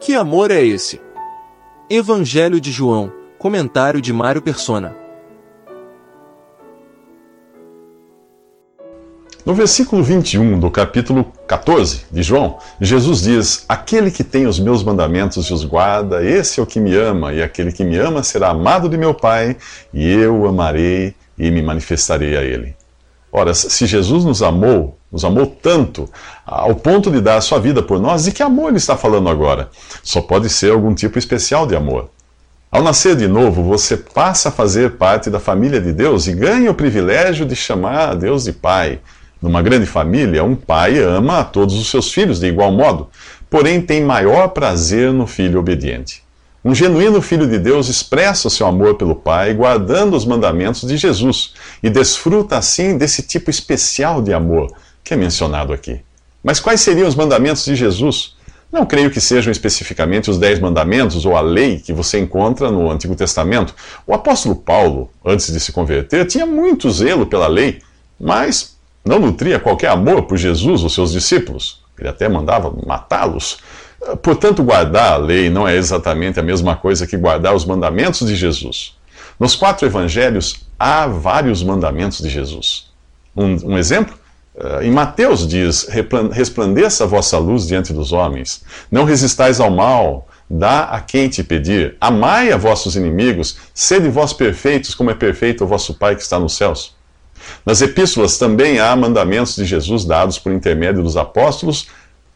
Que amor é esse? Evangelho de João, comentário de Mário Persona. No versículo 21 do capítulo 14 de João, Jesus diz: Aquele que tem os meus mandamentos e os guarda, esse é o que me ama, e aquele que me ama será amado de meu Pai, e eu o amarei e me manifestarei a ele. Ora, se Jesus nos amou, nos amou tanto, ao ponto de dar a sua vida por nós, de que amor ele está falando agora? Só pode ser algum tipo especial de amor. Ao nascer de novo, você passa a fazer parte da família de Deus e ganha o privilégio de chamar a Deus de Pai. Numa grande família, um pai ama a todos os seus filhos de igual modo, porém tem maior prazer no filho obediente. Um genuíno filho de Deus expressa seu amor pelo Pai, guardando os mandamentos de Jesus, e desfruta assim desse tipo especial de amor que é mencionado aqui. Mas quais seriam os mandamentos de Jesus? Não creio que sejam especificamente os dez mandamentos ou a lei que você encontra no Antigo Testamento. O apóstolo Paulo, antes de se converter, tinha muito zelo pela lei, mas não nutria qualquer amor por Jesus ou seus discípulos. Ele até mandava matá-los. Portanto, guardar a lei não é exatamente a mesma coisa que guardar os mandamentos de Jesus. Nos quatro evangelhos há vários mandamentos de Jesus. Um, um exemplo? Uh, em Mateus diz: Resplandeça a vossa luz diante dos homens, não resistais ao mal, dá a quem te pedir, amai a vossos inimigos, sede vós perfeitos, como é perfeito o vosso Pai que está nos céus. Nas epístolas também há mandamentos de Jesus dados por intermédio dos apóstolos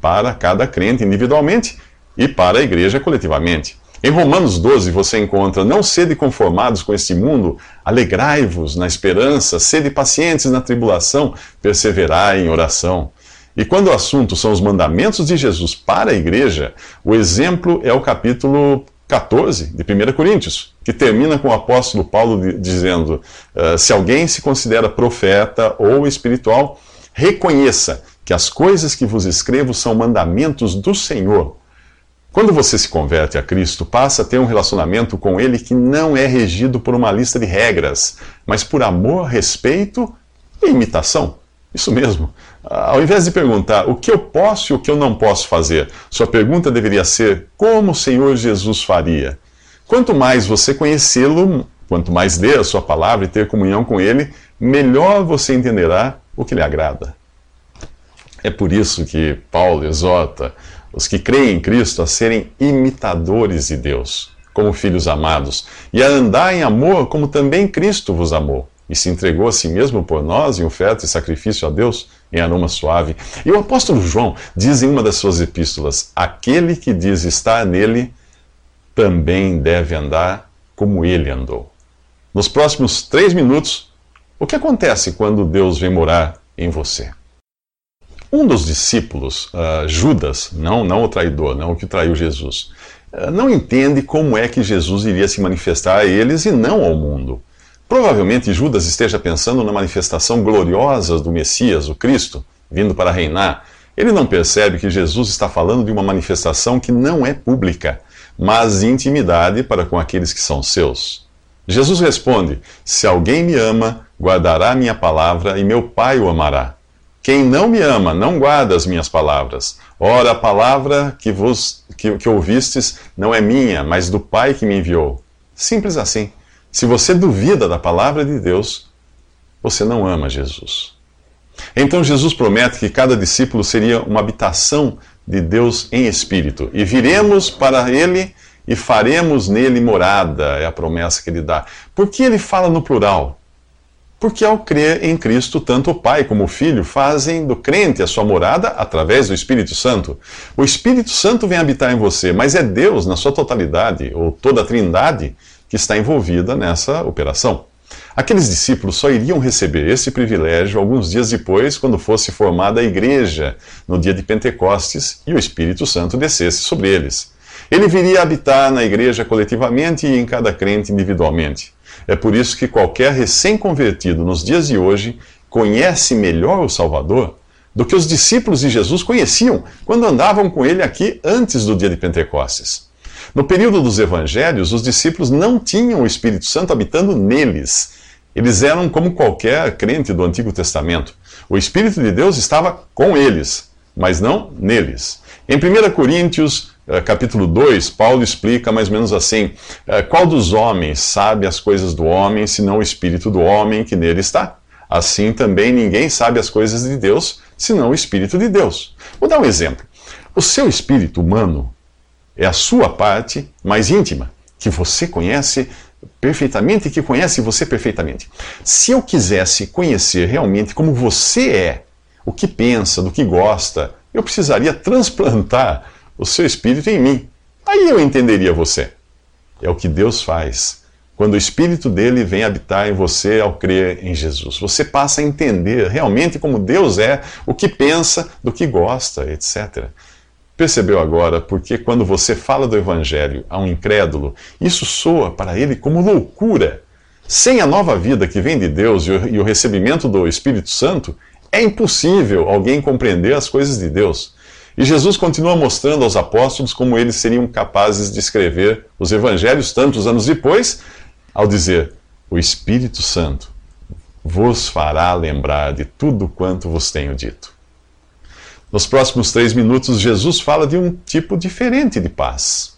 para cada crente individualmente e para a igreja coletivamente. Em Romanos 12 você encontra: Não sede conformados com este mundo, alegrai-vos na esperança, sede pacientes na tribulação, perseverai em oração. E quando o assunto são os mandamentos de Jesus para a igreja, o exemplo é o capítulo 14 de 1 Coríntios, que termina com o apóstolo Paulo dizendo: uh, Se alguém se considera profeta ou espiritual, reconheça que as coisas que vos escrevo são mandamentos do Senhor. Quando você se converte a Cristo, passa a ter um relacionamento com Ele que não é regido por uma lista de regras, mas por amor, respeito e imitação. Isso mesmo. Ao invés de perguntar o que eu posso e o que eu não posso fazer, sua pergunta deveria ser como o Senhor Jesus faria. Quanto mais você conhecê-lo, quanto mais ler a sua palavra e ter comunhão com Ele, melhor você entenderá o que lhe agrada. É por isso que Paulo exorta os que creem em Cristo a serem imitadores de Deus, como filhos amados, e a andar em amor como também Cristo vos amou e se entregou a si mesmo por nós em oferta e sacrifício a Deus em aroma suave. E o apóstolo João diz em uma das suas epístolas: aquele que diz estar nele também deve andar como ele andou. Nos próximos três minutos, o que acontece quando Deus vem morar em você? Um dos discípulos, uh, Judas, não, não o traidor, não o que traiu Jesus, uh, não entende como é que Jesus iria se manifestar a eles e não ao mundo. Provavelmente Judas esteja pensando na manifestação gloriosa do Messias, o Cristo, vindo para reinar. Ele não percebe que Jesus está falando de uma manifestação que não é pública, mas de intimidade para com aqueles que são seus. Jesus responde: Se alguém me ama, guardará minha palavra e meu Pai o amará. Quem não me ama, não guarda as minhas palavras. Ora, a palavra que, vos, que, que ouvistes não é minha, mas do Pai que me enviou. Simples assim. Se você duvida da palavra de Deus, você não ama Jesus. Então Jesus promete que cada discípulo seria uma habitação de Deus em espírito, e viremos para ele e faremos nele morada, é a promessa que ele dá. Por que ele fala no plural? Porque ao crer em Cristo, tanto o Pai como o Filho fazem do crente a sua morada através do Espírito Santo. O Espírito Santo vem habitar em você, mas é Deus, na sua totalidade, ou toda a trindade, que está envolvida nessa operação. Aqueles discípulos só iriam receber esse privilégio alguns dias depois, quando fosse formada a igreja, no dia de Pentecostes, e o Espírito Santo descesse sobre eles. Ele viria habitar na igreja coletivamente e em cada crente individualmente. É por isso que qualquer recém-convertido nos dias de hoje conhece melhor o Salvador do que os discípulos de Jesus conheciam quando andavam com ele aqui antes do dia de Pentecostes. No período dos evangelhos, os discípulos não tinham o Espírito Santo habitando neles. Eles eram como qualquer crente do Antigo Testamento. O Espírito de Deus estava com eles, mas não neles. Em 1 Coríntios capítulo 2, Paulo explica mais ou menos assim: uh, Qual dos homens sabe as coisas do homem, senão o espírito do homem que nele está? Assim também ninguém sabe as coisas de Deus, senão o espírito de Deus. Vou dar um exemplo. O seu espírito humano é a sua parte mais íntima, que você conhece perfeitamente e que conhece você perfeitamente. Se eu quisesse conhecer realmente como você é, o que pensa, do que gosta, eu precisaria transplantar o seu espírito em mim. Aí eu entenderia você. É o que Deus faz. Quando o espírito dele vem habitar em você ao crer em Jesus, você passa a entender realmente como Deus é, o que pensa, do que gosta, etc. Percebeu agora porque quando você fala do Evangelho a um incrédulo, isso soa para ele como loucura. Sem a nova vida que vem de Deus e o recebimento do Espírito Santo, é impossível alguém compreender as coisas de Deus. E Jesus continua mostrando aos apóstolos como eles seriam capazes de escrever os evangelhos tantos anos depois, ao dizer: O Espírito Santo vos fará lembrar de tudo quanto vos tenho dito. Nos próximos três minutos, Jesus fala de um tipo diferente de paz.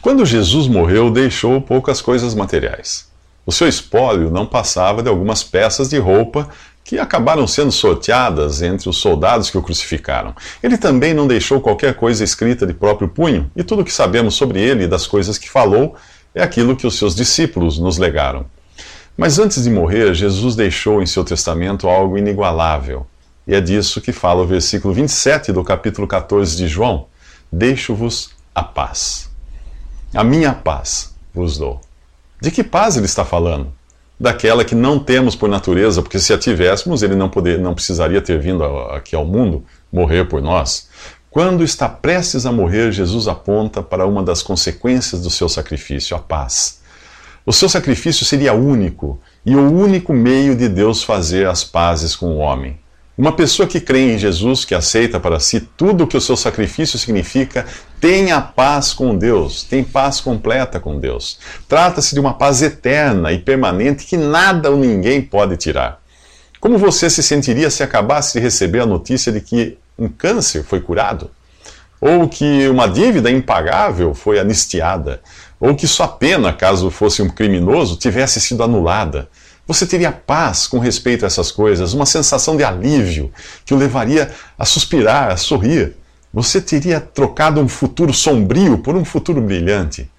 Quando Jesus morreu, deixou poucas coisas materiais. O seu espólio não passava de algumas peças de roupa que acabaram sendo sorteadas entre os soldados que o crucificaram. Ele também não deixou qualquer coisa escrita de próprio punho, e tudo o que sabemos sobre ele e das coisas que falou é aquilo que os seus discípulos nos legaram. Mas antes de morrer, Jesus deixou em seu testamento algo inigualável. E é disso que fala o versículo 27 do capítulo 14 de João: Deixo-vos a paz. A minha paz vos dou. De que paz ele está falando? Daquela que não temos por natureza, porque se a tivéssemos, ele não, poder, não precisaria ter vindo aqui ao mundo morrer por nós. Quando está prestes a morrer, Jesus aponta para uma das consequências do seu sacrifício, a paz. O seu sacrifício seria único e o único meio de Deus fazer as pazes com o homem. Uma pessoa que crê em Jesus, que aceita para si tudo o que o seu sacrifício significa, tem a paz com Deus, tem paz completa com Deus. Trata-se de uma paz eterna e permanente que nada ou ninguém pode tirar. Como você se sentiria se acabasse de receber a notícia de que um câncer foi curado? Ou que uma dívida impagável foi anistiada? Ou que sua pena, caso fosse um criminoso, tivesse sido anulada? Você teria paz com respeito a essas coisas, uma sensação de alívio que o levaria a suspirar, a sorrir. Você teria trocado um futuro sombrio por um futuro brilhante.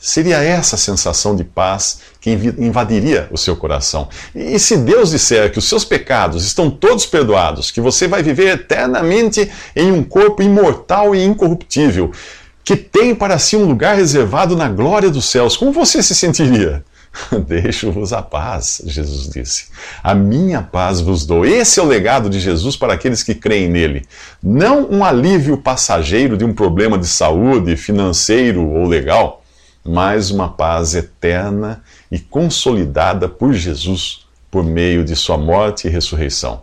Seria essa sensação de paz que invadiria o seu coração. E se Deus disser que os seus pecados estão todos perdoados, que você vai viver eternamente em um corpo imortal e incorruptível, que tem para si um lugar reservado na glória dos céus, como você se sentiria? Deixo-vos a paz, Jesus disse. A minha paz vos dou. Esse é o legado de Jesus para aqueles que creem nele. Não um alívio passageiro de um problema de saúde, financeiro ou legal, mas uma paz eterna e consolidada por Jesus por meio de sua morte e ressurreição.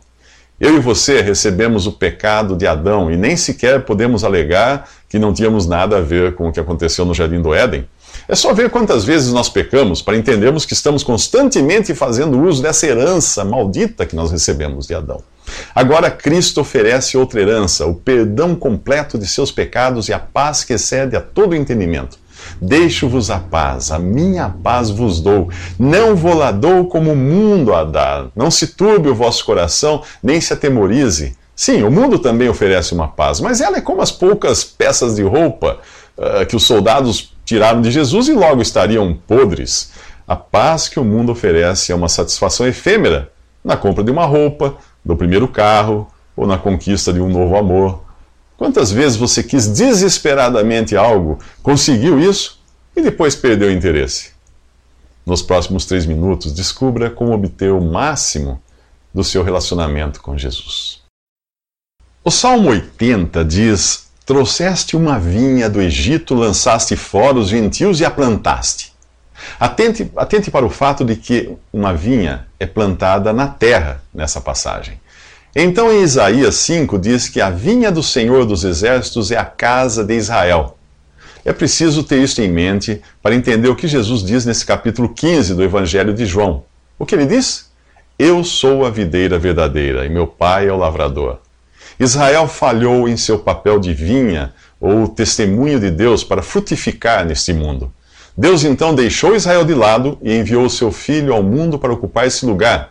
Eu e você recebemos o pecado de Adão e nem sequer podemos alegar que não tínhamos nada a ver com o que aconteceu no Jardim do Éden. É só ver quantas vezes nós pecamos para entendermos que estamos constantemente fazendo uso dessa herança maldita que nós recebemos de Adão. Agora Cristo oferece outra herança, o perdão completo de seus pecados e a paz que excede a todo entendimento. Deixo-vos a paz, a minha paz vos dou. Não vou lá dou como o mundo a dá. Não se turbe o vosso coração, nem se atemorize. Sim, o mundo também oferece uma paz, mas ela é como as poucas peças de roupa uh, que os soldados tiraram de Jesus e logo estariam podres. A paz que o mundo oferece é uma satisfação efêmera na compra de uma roupa, do primeiro carro ou na conquista de um novo amor. Quantas vezes você quis desesperadamente algo, conseguiu isso e depois perdeu o interesse? Nos próximos três minutos, descubra como obter o máximo do seu relacionamento com Jesus. O Salmo 80 diz Trouxeste uma vinha do Egito, lançaste fora os gentios e a plantaste. Atente, atente para o fato de que uma vinha é plantada na terra nessa passagem. Então, em Isaías 5, diz que a vinha do Senhor dos Exércitos é a casa de Israel. É preciso ter isso em mente para entender o que Jesus diz nesse capítulo 15 do Evangelho de João. O que ele diz? Eu sou a videira verdadeira e meu pai é o lavrador. Israel falhou em seu papel de vinha ou testemunho de Deus para frutificar neste mundo. Deus então deixou Israel de lado e enviou seu filho ao mundo para ocupar esse lugar.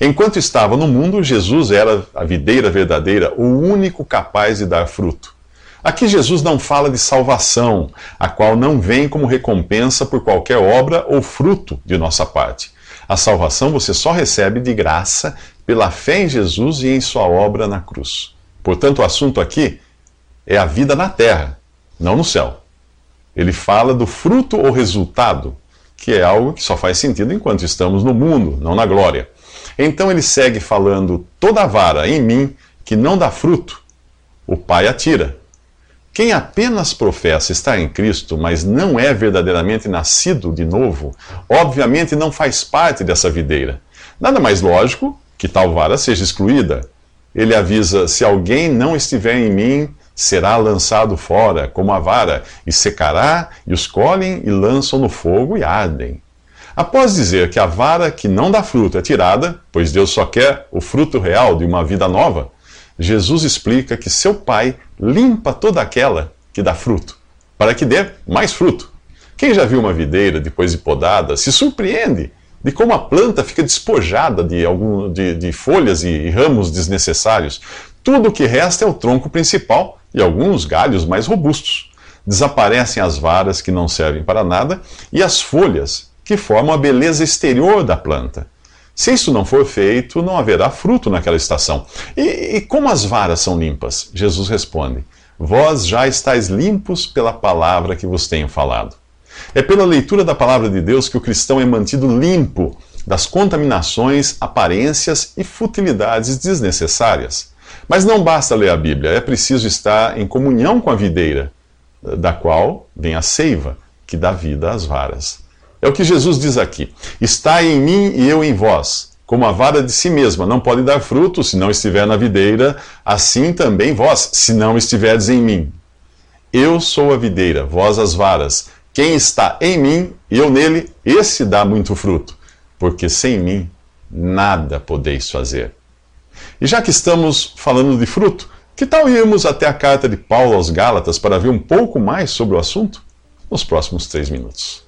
Enquanto estava no mundo, Jesus era a videira verdadeira, o único capaz de dar fruto. Aqui Jesus não fala de salvação, a qual não vem como recompensa por qualquer obra ou fruto de nossa parte. A salvação você só recebe de graça pela fé em Jesus e em sua obra na cruz. Portanto, o assunto aqui é a vida na terra, não no céu. Ele fala do fruto ou resultado, que é algo que só faz sentido enquanto estamos no mundo, não na glória. Então ele segue falando: toda vara em mim que não dá fruto, o Pai atira. Quem apenas professa estar em Cristo, mas não é verdadeiramente nascido de novo, obviamente não faz parte dessa videira. Nada mais lógico que tal vara seja excluída. Ele avisa: se alguém não estiver em mim, será lançado fora como a vara, e secará, e os colhem e lançam no fogo e ardem. Após dizer que a vara que não dá fruto é tirada, pois Deus só quer o fruto real de uma vida nova, Jesus explica que seu Pai limpa toda aquela que dá fruto, para que dê mais fruto. Quem já viu uma videira depois de podada se surpreende de como a planta fica despojada de, algum, de, de folhas e ramos desnecessários. Tudo o que resta é o tronco principal e alguns galhos mais robustos. Desaparecem as varas que não servem para nada e as folhas que formam a beleza exterior da planta. Se isso não for feito, não haverá fruto naquela estação. E, e como as varas são limpas? Jesus responde: Vós já estáis limpos pela palavra que vos tenho falado. É pela leitura da palavra de Deus que o cristão é mantido limpo das contaminações, aparências e futilidades desnecessárias. Mas não basta ler a Bíblia, é preciso estar em comunhão com a videira, da qual vem a seiva, que dá vida às varas. É o que Jesus diz aqui: Está em mim e eu em vós. Como a vara de si mesma não pode dar fruto se não estiver na videira, assim também vós, se não estiverdes em mim. Eu sou a videira, vós as varas. Quem está em mim e eu nele, esse dá muito fruto, porque sem mim nada podeis fazer. E já que estamos falando de fruto, que tal irmos até a carta de Paulo aos Gálatas para ver um pouco mais sobre o assunto? Nos próximos três minutos.